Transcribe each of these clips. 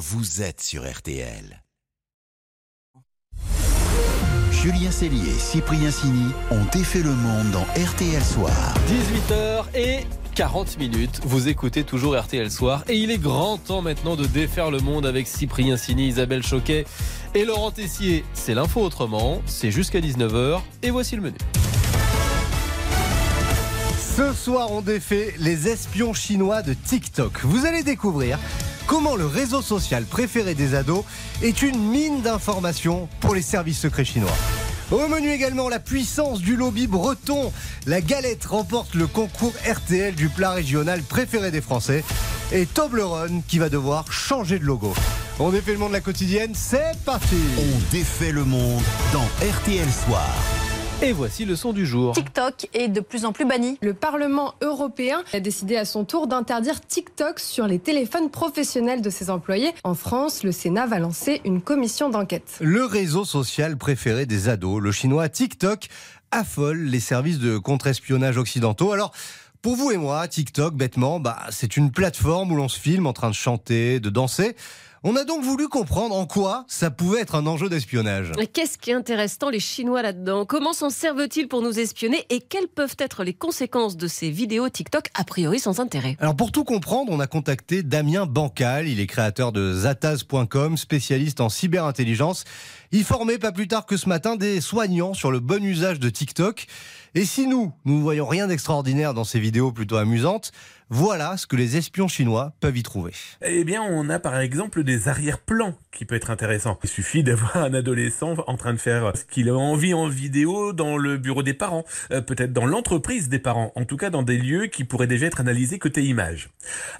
vous êtes sur RTL. Julien Cellier et Cyprien Sini ont défait le monde dans RTL Soir. 18h et 40 minutes. Vous écoutez toujours RTL Soir et il est grand temps maintenant de défaire le monde avec Cyprien Sini, Isabelle Choquet et Laurent Tessier. C'est l'info autrement, c'est jusqu'à 19h et voici le menu. Ce soir, on défait les espions chinois de TikTok. Vous allez découvrir comment le réseau social préféré des ados est une mine d'informations pour les services secrets chinois. Au menu également la puissance du lobby breton. La galette remporte le concours RTL du plat régional préféré des Français. Et Toblerone qui va devoir changer de logo. On défait le monde de la quotidienne, c'est parti On défait le monde dans RTL Soir. Et voici le son du jour. TikTok est de plus en plus banni. Le Parlement européen a décidé à son tour d'interdire TikTok sur les téléphones professionnels de ses employés. En France, le Sénat va lancer une commission d'enquête. Le réseau social préféré des ados, le chinois TikTok, affole les services de contre-espionnage occidentaux. Alors, pour vous et moi, TikTok, bêtement, bah, c'est une plateforme où l'on se filme en train de chanter, de danser. On a donc voulu comprendre en quoi ça pouvait être un enjeu d'espionnage. Qu'est-ce qui intéresse tant les Chinois là-dedans? Comment s'en servent-ils pour nous espionner? Et quelles peuvent être les conséquences de ces vidéos TikTok a priori sans intérêt? Alors pour tout comprendre, on a contacté Damien Bancal, il est créateur de zataz.com, spécialiste en cyberintelligence. Il formait pas plus tard que ce matin des soignants sur le bon usage de TikTok. Et si nous, nous ne voyons rien d'extraordinaire dans ces vidéos plutôt amusantes, voilà ce que les espions chinois peuvent y trouver. Eh bien, on a par exemple des arrière-plans qui peut être intéressant. Il suffit d'avoir un adolescent en train de faire ce qu'il a envie en vidéo dans le bureau des parents, euh, peut-être dans l'entreprise des parents, en tout cas dans des lieux qui pourraient déjà être analysés côté image.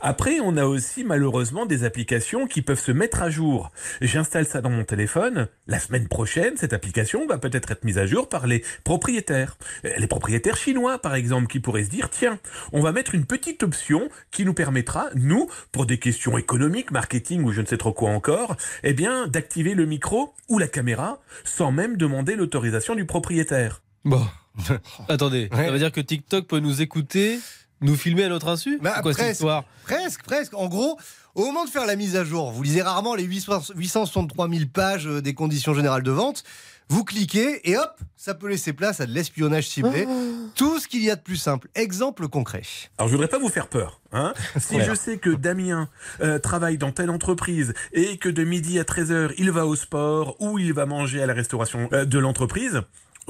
Après, on a aussi malheureusement des applications qui peuvent se mettre à jour. J'installe ça dans mon téléphone, semaine prochaine, cette application va peut-être être mise à jour par les propriétaires. Euh, Les propriétaires chinois, par exemple, qui pourraient se dire, tiens, on va mettre une petite option qui nous permettra, nous, pour des questions économiques, marketing ou je ne sais trop quoi encore, eh bien, d'activer le micro ou la caméra sans même demander l'autorisation du propriétaire. Bon, attendez, Ouais. ça veut dire que TikTok peut nous écouter, nous filmer à notre insu? Bah, C'est quoi cette presque. histoire? Presque, presque. En gros, au moment de faire la mise à jour, vous lisez rarement les 800 863 000 pages euh, des conditions générales de vente. Vous cliquez et hop, ça peut laisser place à de l'espionnage ciblé. Tout ce qu'il y a de plus simple. Exemple concret. Alors je voudrais pas vous faire peur. Hein si Ouais. je sais que Damien euh, travaille dans telle entreprise et que de midi à 13h il va au sport ou il va manger à la restauration euh, de l'entreprise,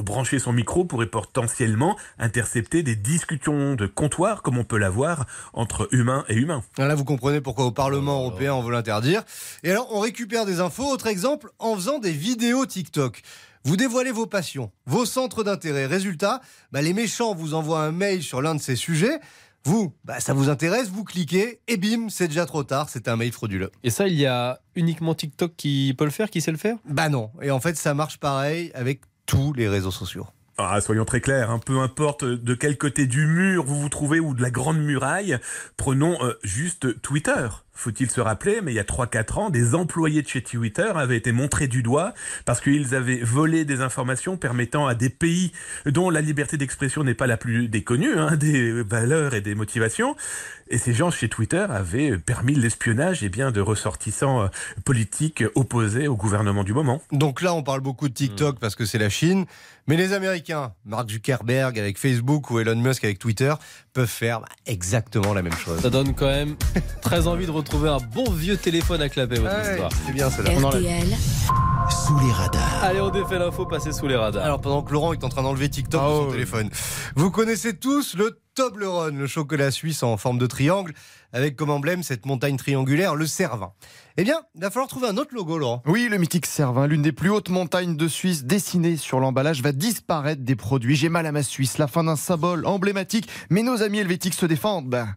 brancher son micro pourrait potentiellement intercepter des discussions de comptoir comme on peut l'avoir entre humains et humains. Là, vous comprenez pourquoi au Parlement européen on veut l'interdire. Et alors, on récupère des infos. Autre exemple, en faisant des vidéos TikTok. Vous dévoilez vos passions, vos centres d'intérêt. Résultat, bah, les méchants vous envoient un mail sur l'un de ces sujets. Vous, bah, ça vous intéresse, vous cliquez et bim, c'est déjà trop tard, c'est un mail frauduleux. Et ça, il y a uniquement TikTok qui peut le faire, qui sait le faire? Bah non. Et en fait, ça marche pareil avec tous les réseaux sociaux. Ah, soyons très clairs, hein, peu importe de quel côté du mur vous vous trouvez ou de la grande muraille, prenons euh, juste Twitter. Faut-il se rappeler, mais il y a 3-4 ans, des employés de chez Twitter avaient été montrés du doigt parce qu'ils avaient volé des informations permettant à des pays dont la liberté d'expression n'est pas la plus déconnue, hein, des valeurs et des motivations. Et ces gens chez Twitter avaient permis l'espionnage eh bien, de ressortissants euh, politiques opposés au gouvernement du moment. Donc là, on parle beaucoup de TikTok parce que c'est la Chine. Mais les Américains, Mark Zuckerberg avec Facebook ou Elon Musk avec Twitter, peuvent faire exactement la même chose. Ça donne quand même très envie de retrouver un bon vieux téléphone à clapper, votre Ouais, histoire. c'est bien cela. RTL, Sous les radars. Allez, on défait l'info, passez sous les radars. Alors pendant que Laurent est en train d'enlever TikTok Ah de son téléphone, vous connaissez tous le Toblerone, le chocolat suisse en forme de triangle, avec comme emblème cette montagne triangulaire, le Cervin. Eh bien, il va falloir trouver un autre logo, Laurent. Oui, le mythique Cervin, l'une des plus hautes montagnes de Suisse dessinée sur l'emballage, va disparaître des produits. J'ai mal à ma Suisse, la fin d'un symbole emblématique. Mais nos amis helvétiques se défendent. Ben.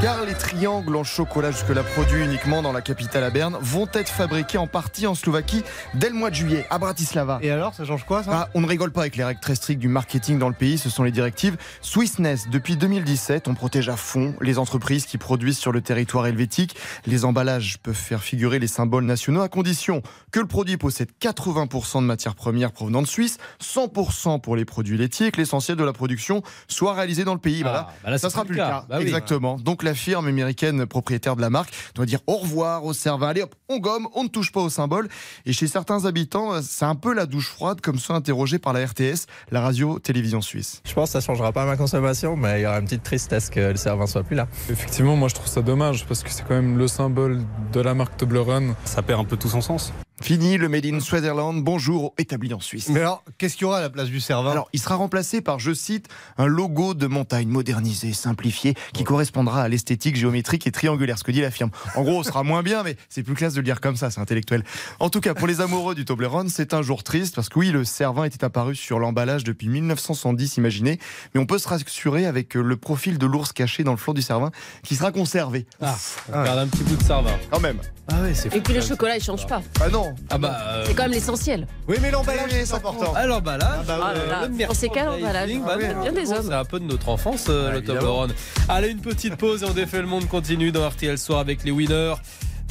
Car les triangles en chocolat jusque-là produits uniquement dans la capitale à Berne vont être fabriqués en partie en Slovaquie dès le mois de juillet à Bratislava. Et alors, ça change quoi, ça? Ah, on ne rigole pas avec les règles très strictes du marketing dans le pays, ce sont les directives Swissness. Depuis 2017, on protège à fond les entreprises qui produisent sur le territoire helvétique. Les emballages peuvent faire figurer les symboles nationaux à condition que le produit possède 80% de matières premières provenant de Suisse, 100% pour les produits laitiers, et que l'essentiel de la production soit réalisé dans le pays. Ah, bah là, Ça sera plus le cas. cas. Bah oui. Exactement. Donc la firme américaine propriétaire de la marque doit dire au revoir au Cervin. Allez hop, on gomme, on ne touche pas au symbole. Et chez certains habitants, c'est un peu la douche froide, comme ça interrogé par la RTS, la radio-télévision suisse. Je pense que ça changera pas ma consommation, mais il y aura une petite tristesse que le Cervin soit plus là. Effectivement, moi je trouve ça dommage parce que c'est quand même le symbole de la marque Toblerone. Ça perd un peu tout son sens. Fini le Made in Switzerland, bonjour, établi en Suisse. Mais alors, qu'est-ce qu'il y aura à la place du Cervin Alors, il sera remplacé par, je cite, un logo de montagne modernisé, simplifié, qui correspondra à l'esthétique géométrique et triangulaire, ce que dit la firme. En gros, ce sera moins bien, mais c'est plus classe de le dire comme ça, c'est intellectuel. En tout cas, pour les amoureux du Toblerone, c'est un jour triste, parce que oui, le Cervin était apparu sur l'emballage depuis 1970, imaginez, mais on peut se rassurer avec le profil de l'ours caché dans le flanc du Cervin, qui sera conservé. Ah, on garde un petit bout de Cervin. Quand même. Ah ouais, c'est Et puis le chocolat, il change pas. Ah non Ah bah. euh, C'est quand même l'essentiel. Oui, mais l'emballage, c'est important. Ah, l'emballage. bah, Ah là là, le on sait quel merchandising, emballage bah Ah non, oui, bien des hommes. C'est un peu de notre enfance, euh, Ah, le. Toblerone. Allez, une petite pause on défait le monde continue dans RTL Soir avec les winners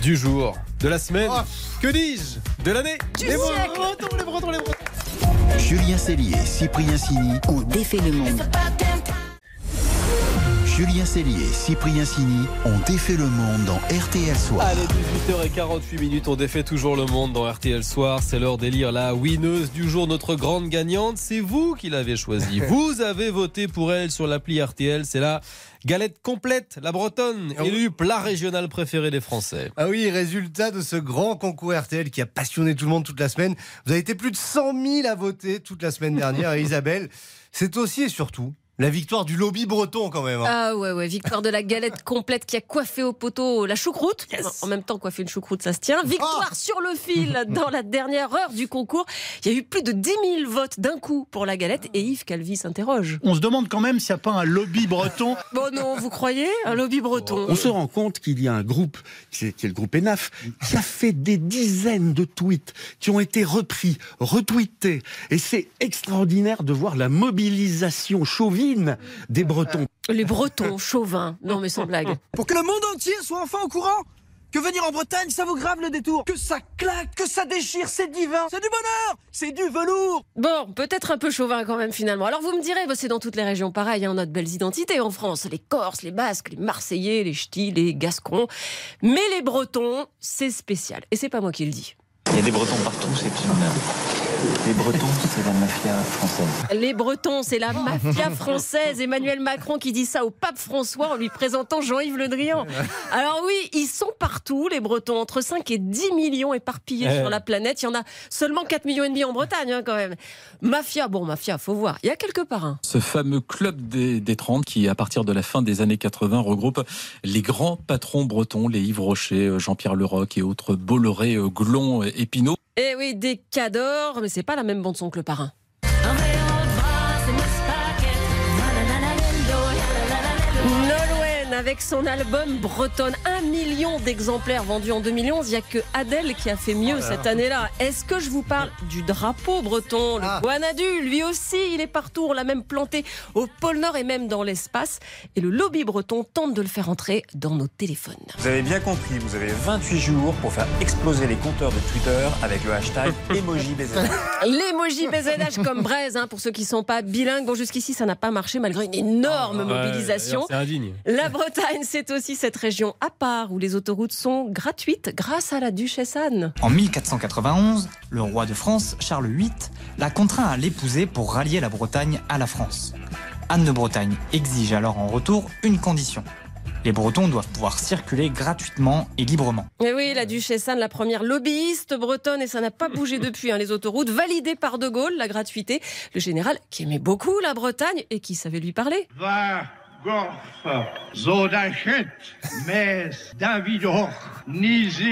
du jour, de la semaine, Oh. que dis-je, de l'année, Du les siècle. Bretons, les Bretons, les Bretons. Julien Cellier, Cyprien Sini, On défait le monde. Julien Cellier, Cyprien Sini ont défait le monde dans RTL Soir. Allez, 18h48 minutes, on défait toujours le monde dans RTL Soir. C'est l'heure d'élire la winneuse du jour, notre grande gagnante. C'est vous qui l'avez choisie. vous avez voté pour elle sur l'appli RTL. C'est la galette complète, la bretonne, Ah élue plat régional préféré des Français. Ah oui, résultat de ce grand concours RTL qui a passionné tout le monde toute la semaine. Vous avez été plus de 100 000 à voter toute la semaine dernière. Et Isabelle, c'est aussi et surtout la victoire du lobby breton quand même. hein. Ah ouais, ouais, victoire de la galette complète qui a coiffé au poteau la choucroute. En même temps, coiffer une choucroute, ça se tient. Victoire sur le fil dans la dernière heure du concours. Il y a eu plus de 10 000 votes d'un coup pour la galette et Yves Calvi s'interroge. On se demande quand même s'il n'y a pas un lobby breton. Bon non, vous croyez Un lobby breton? On se rend compte qu'il y a un groupe, qui est, qui est le groupe ENAF, qui a fait des dizaines de tweets qui ont été repris, retweetés. Et c'est extraordinaire de voir la mobilisation chauvine des Bretons. Les Bretons, chauvins. Non mais sans blague. Pour que le monde entier soit enfin au courant que venir en Bretagne, ça vaut grave le détour. Que ça claque, que ça déchire, c'est divin. C'est du bonheur, c'est du velours. Bon, peut-être un peu chauvin quand même finalement. Alors vous me direz, bah, c'est dans toutes les régions pareil, hein, on a de belles identités en France. Les Corses, les Basques, les Marseillais, les Ch'tis, les Gascons. Mais les Bretons, c'est spécial. Et c'est pas moi qui le dis. Il y a des Bretons partout, c'est une... Les Bretons, c'est la mafia française. Les Bretons, c'est la mafia française. Emmanuel Macron qui dit ça au pape François en lui présentant Jean-Yves Le Drian. Alors oui, ils sont partout, les Bretons, entre 5 et 10 millions éparpillés sur la planète. Il y en a seulement 4 millions et demi en Bretagne, hein, quand même. Mafia, bon, mafia, faut voir. Il y a quelques parrains. Ce fameux club des, des 30 qui, à partir de la fin des années 80, regroupe les grands patrons bretons, les Yves Rocher, euh, Jean-Pierre Leroc et autres Bolloré, euh, Glon, Épinot. Eh oui, des cadors, mais c'est pas la même bande son que le parrain. Avec son album Bretonne. Un million d'exemplaires vendus en 2011. Il n'y a que Adèle qui a fait mieux cette année-là. Est-ce que je vous parle du drapeau breton? Le Guanadu, lui aussi, il est partout. On l'a même planté au pôle Nord et même dans l'espace. Et le lobby breton tente de le faire entrer dans nos téléphones. Vous avez bien compris, vous avez 28 jours pour faire exploser les compteurs de Twitter avec le hashtag emoji BZH. L'emoji BZH comme braise, hein, pour ceux qui ne sont pas bilingues. Bon, jusqu'ici, ça n'a pas marché malgré une énorme mobilisation. C'est indigne. La Bretagne, c'est aussi cette région à part où les autoroutes sont gratuites grâce à la duchesse Anne. En 1491, le roi de France, Charles VIII, l'a contraint à l'épouser pour rallier la Bretagne à la France. Anne de Bretagne exige alors en retour une condition. Les Bretons doivent pouvoir circuler gratuitement et librement. Et oui, la duchesse Anne, la première lobbyiste bretonne, et ça n'a pas bougé depuis, hein, les autoroutes, validées par De Gaulle, la gratuité. Le général qui aimait beaucoup la Bretagne et qui savait lui parler. Va, gorf, zodachet.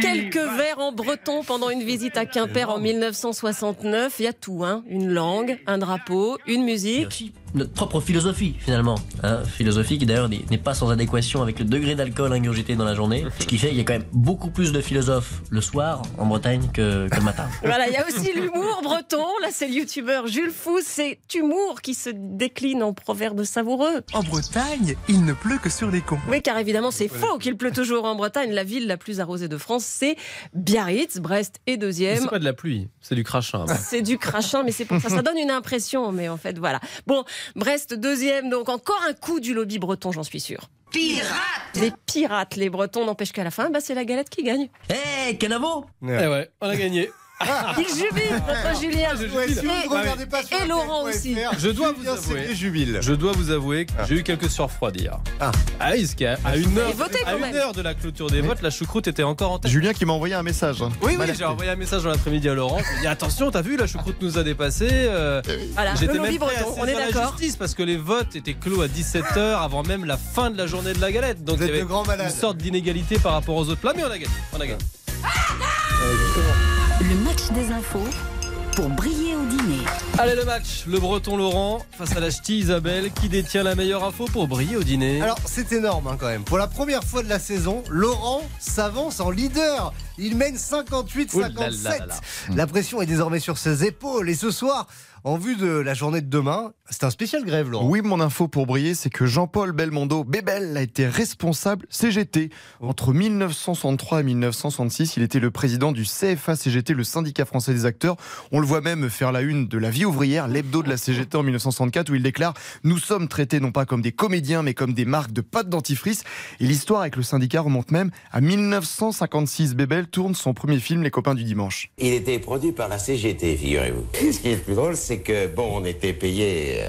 Quelques vers en breton pendant une visite à Quimper en 1969. Il y a tout, hein. Une langue, un drapeau, une musique. Notre propre philosophie finalement. Hein, philosophie qui d'ailleurs n'est pas sans adéquation avec le degré d'alcool ingurgité dans la journée. Ce qui fait qu'il y a quand même beaucoup plus de philosophes le soir en Bretagne que, que le matin. Voilà, il y a aussi l'humour breton. Là, c'est le youtubeur Jules Fou. C'est humour qui se décline en proverbe savoureux. En Bretagne, il ne pleut que sur les cons. Oui, car évidemment, c'est faux qu'il pleut toujours en Bretagne. La ville la plus arrosée de France, c'est Biarritz. Brest est deuxième. C'est pas de la pluie, c'est du crachin. C'est du crachin, mais c'est pour ça. Ça donne une impression, mais en fait, voilà. Bon, Brest deuxième, donc encore un coup du lobby breton, j'en suis sûr. Pirates Les pirates, les Bretons, n'empêche qu'à la fin, bah, c'est la galette qui gagne. Eh, Canavo Eh ouais, on a gagné. Il jubile, notre Julien. Ouais, si vous Et- ne regardez pas sur et Laurent aussi. Je dois vous Julien avouer. Je dois vous avouer que j'ai eu quelques surfroides hier. Ah. Ah, qu'à à une heure, à quand une même. heure de la clôture des votes, la choucroute était encore en tête. Julien qui m'a envoyé un message. Oui, oui, M'alerter. j'ai envoyé un message dans l'après-midi à Laurent. Je lui ai dit attention, t'as vu, la choucroute nous a dépassé. euh, Voilà, J'étais lobby même prêt à breton, on est saisir la d'accord. justice parce que les votes étaient clos à 17h avant même la fin de la journée de la galette. Donc Vous il y êtes avait de grands malades. une sorte d'inégalité par rapport aux autres plats, mais on a gagné. On a gagné. Le match des infos pour briller au dîner. Allez, le match. Le breton Laurent face à la ch'ti Isabelle qui détient la meilleure info pour briller au dîner? Alors c'est énorme hein, quand même. Pour la première fois de la saison, Laurent s'avance en leader. Il mène 58-57. Ouh là là là là. La pression est désormais sur ses épaules. Et ce soir, en vue de la journée de demain, c'est un spécial grève, Laurent. Oui, mon info pour briller, c'est que Jean-Paul Belmondo, Bébel, a été responsable CGT. Entre 1963 et 1966, il était le président du CFA CGT, le syndicat français des acteurs. On le voit même faire la une de la vie ouvrière, l'hebdo de la CGT en 1964, où il déclare Nous sommes traités non pas comme des comédiens, mais comme des marques de pâte dentifrice. Et l'histoire avec le syndicat remonte même à 1956. Bébel tourne son premier film, Les copains du dimanche. Il était produit par la CGT, figurez-vous. Ce qui est le plus drôle, c'est que, bon, on était payé euh,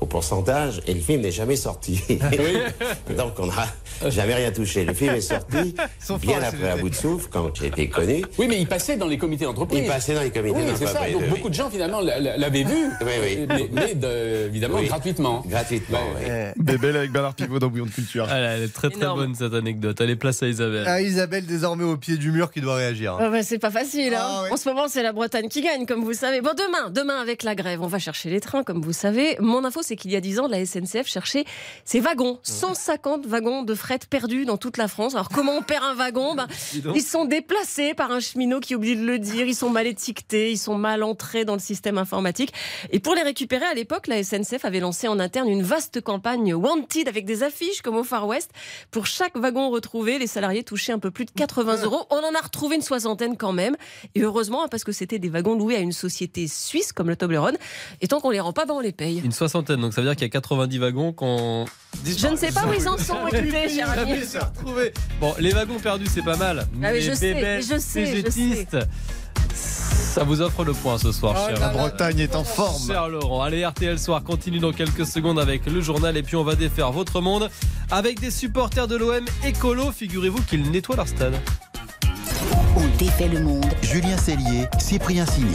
au pourcentage et le film n'est jamais sorti. Donc on n'a jamais rien touché. Le film est sorti bien après un CGT. bout de souffle, quand j'ai été connu. Oui, mais il passait dans les comités d'entreprise. Il passait dans les comités Oui, c'est ça. d'entreprise, Donc oui. beaucoup de gens finalement l'avaient vu, Oui, oui. mais, mais de- évidemment Oui. gratuitement. Gratuitement, oui. Bébel avec Bernard Pivot dans Bouillon de Culture. Ah là, elle est très très Énorme. bonne cette anecdote. Allez, place à Isabelle. Ah, Isabelle désormais au pied du mur qui doit réagir. Ah bah, c'est pas facile. hein. Ah ouais. En ce moment, c'est la Bretagne qui gagne, comme vous savez. Bon, demain, demain avec la grève, on va chercher les trains, comme vous savez. Mon info, c'est qu'il y a 10 ans, la SNCF cherchait ses wagons. 150 wagons de fret perdus dans toute la France. Alors, comment on perd un wagon? Ben. Ils sont déplacés par un cheminot qui oublie de le dire. Ils sont mal étiquetés. Ils sont mal entrés dans le système informatique. Et pour les récupérer, à l'époque, la SNCF avait lancé en interne une vaste campagne Wanted avec des affiches comme au Far West. Pour chaque wagon retrouvé, les salariés touchaient un peu plus de 80 euros. On en a retrouvé une soixantaine quand même. Et heureusement, hein, parce que c'était des wagons loués à une société suisse comme le Toblerone. Et tant qu'on les rend pas, ben on les paye. Une soixantaine, donc ça veut dire qu'il y a 90 wagons qu'on. Je ne sais pas où ils en sont, écoutez, cher ami. Jamais se retrouver. Bon, les wagons perdus, c'est pas mal. Ah oui, je sais, bébés je sais, je Ça vous offre le point ce soir, Oh cher. La Bretagne est en forme. Cher Laurent, allez RTL Soir continue dans quelques secondes avec le journal et puis on va défaire votre monde avec des supporters de l'OM écolo. Figurez-vous qu'ils nettoient leur stade. On défait le monde. Julien Cellier, Cyprien Sini.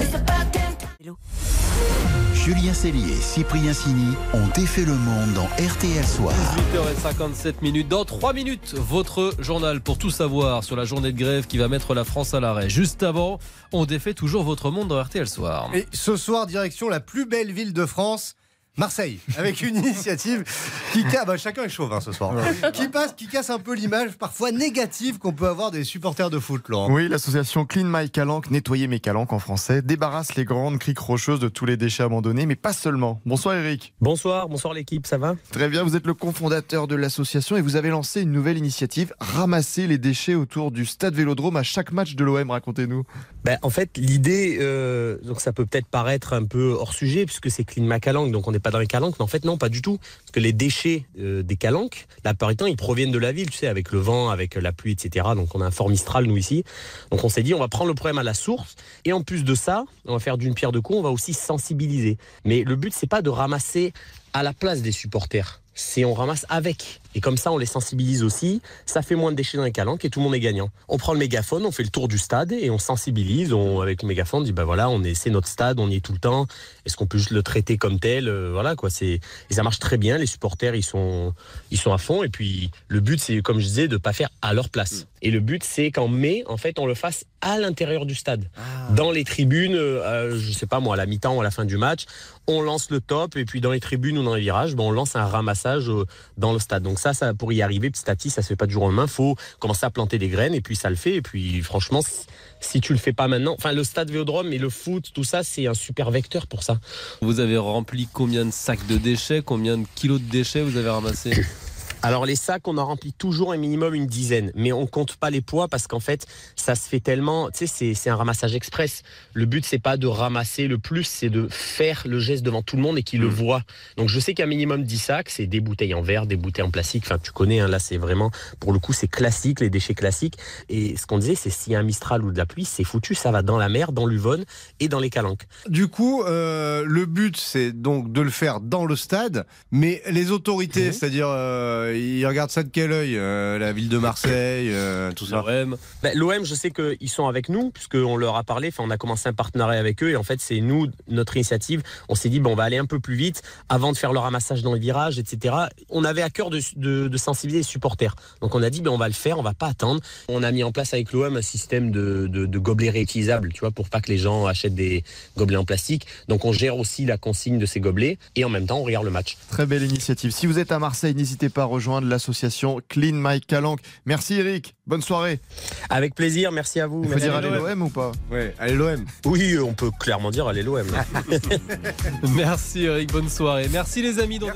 Julien Cellier et Cyprien Sini ont défait le monde dans RTL Soir. 18h57 minutes. Dans 3 minutes, votre journal pour tout savoir sur la journée de grève qui va mettre la France à l'arrêt. Juste avant, on défait toujours votre monde dans RTL Soir. Et ce soir, direction la plus belle ville de France. Marseille, avec une initiative qui casse, bah, chacun est chauve hein, ce soir, qui passe, qui casse un peu l'image parfois négative qu'on peut avoir des supporters de foot, Laurent. Oui, l'association Clean My Calanque, nettoyer mes calanques en français, débarrasse les grandes criques rocheuses de tous les déchets abandonnés, mais pas seulement. Bonsoir Eric. Bonsoir, bonsoir l'équipe, ça va? Très bien, vous êtes le cofondateur de l'association et vous avez lancé une nouvelle initiative, ramasser les déchets autour du stade Vélodrome à chaque match de l'OM, racontez-nous. ben, En fait, l'idée, euh, donc ça peut peut-être paraître un peu hors sujet puisque c'est Clean My Calanque, donc on n'est pas dans les calanques, mais en fait non, pas du tout. Parce que les déchets euh, des calanques, la plupart du temps, ils proviennent de la ville, tu sais, avec le vent, avec la pluie, etc. Donc on a un fort Mistral, nous ici. Donc on s'est dit, on va prendre le problème à la source. Et en plus de ça, on va faire d'une pierre deux coups, on va aussi sensibiliser. Mais le but, c'est pas de ramasser à la place des supporters. C'est on ramasse avec. Et comme ça, on les sensibilise aussi. Ça fait moins de déchets dans les calanques et tout le monde est gagnant. On prend le mégaphone, on fait le tour du stade et on sensibilise. On, avec le mégaphone, on dit bah voilà, on est, c'est notre stade, on y est tout le temps. Est-ce qu'on peut juste le traiter comme tel? Euh, Voilà quoi. C'est et ça marche très bien. Les supporters, ils sont, ils sont à fond. Et puis le but, c'est comme je disais, de pas faire à leur place. Et le but, c'est qu'en mai, en fait, on le fasse à l'intérieur du stade, dans les tribunes. euh, je sais pas moi, à la mi-temps ou à la fin du match, on lance le top et puis dans les tribunes ou dans les virages, ben, on lance un ramassage euh, dans le stade. Donc ça, ça pour y arriver, petit à petit, ça se fait pas du jour au lendemain. Faut commencer à planter des graines et puis ça le fait. Et puis franchement, si, tu le fais pas maintenant, enfin le stade Véodrome et le foot, tout ça, c'est un super vecteur pour ça. Vous avez rempli combien de sacs de déchets, combien de kilos de déchets vous avez ramassé Alors les sacs, on en remplit toujours un minimum une dizaine, mais on compte pas les poids parce qu'en fait, ça se fait tellement, tu sais, c'est- un ramassage express. Le but c'est pas de ramasser le plus, c'est de faire le geste devant tout le monde et qu'il le voit. Donc je sais qu'un minimum 10 sacs, c'est des bouteilles en verre, des bouteilles en plastique. Enfin, tu connais, hein, là c'est vraiment, pour le coup, c'est classique, les déchets classiques. Et ce qu'on disait, c'est s'il y a un Mistral ou de la pluie, c'est foutu, ça va dans la mer, dans l'Uvonne et dans les calanques. Du coup, euh, le but, c'est donc de le faire dans le stade, mais les autorités, Mhm. c'est-à-dire, euh, ils regardent ça de quel œil euh, La ville de Marseille, euh, tout ça L'OM. Ben, L'OM, je sais qu'ils sont avec nous, puisqu'on leur a parlé, enfin, on a commencé un partenariat avec eux, et en fait, c'est nous, notre initiative. On s'est dit, bon, on va aller un peu plus vite avant de faire le ramassage dans les virages, etc. On avait à cœur de, de- de sensibiliser les supporters. Donc, on a dit, ben, on va le faire, on va pas attendre. On a mis en place avec l'OM un système de, de, de gobelets réutilisables, tu vois, pour pas que les gens achètent des gobelets en plastique. Donc, on gère aussi la consigne de ces gobelets, et en même temps, on regarde le match. Très belle initiative. Si vous êtes à Marseille, n'hésitez pas à rejoindre l'association Clean My Calanque. Merci Eric, bonne soirée. Avec plaisir, merci à vous. Il faut Merci dire à allez l'OM ou pas? Ouais, allez l'OM. Oui, on peut clairement dire allez l'OM. Merci Eric, bonne soirée. Merci les amis. dans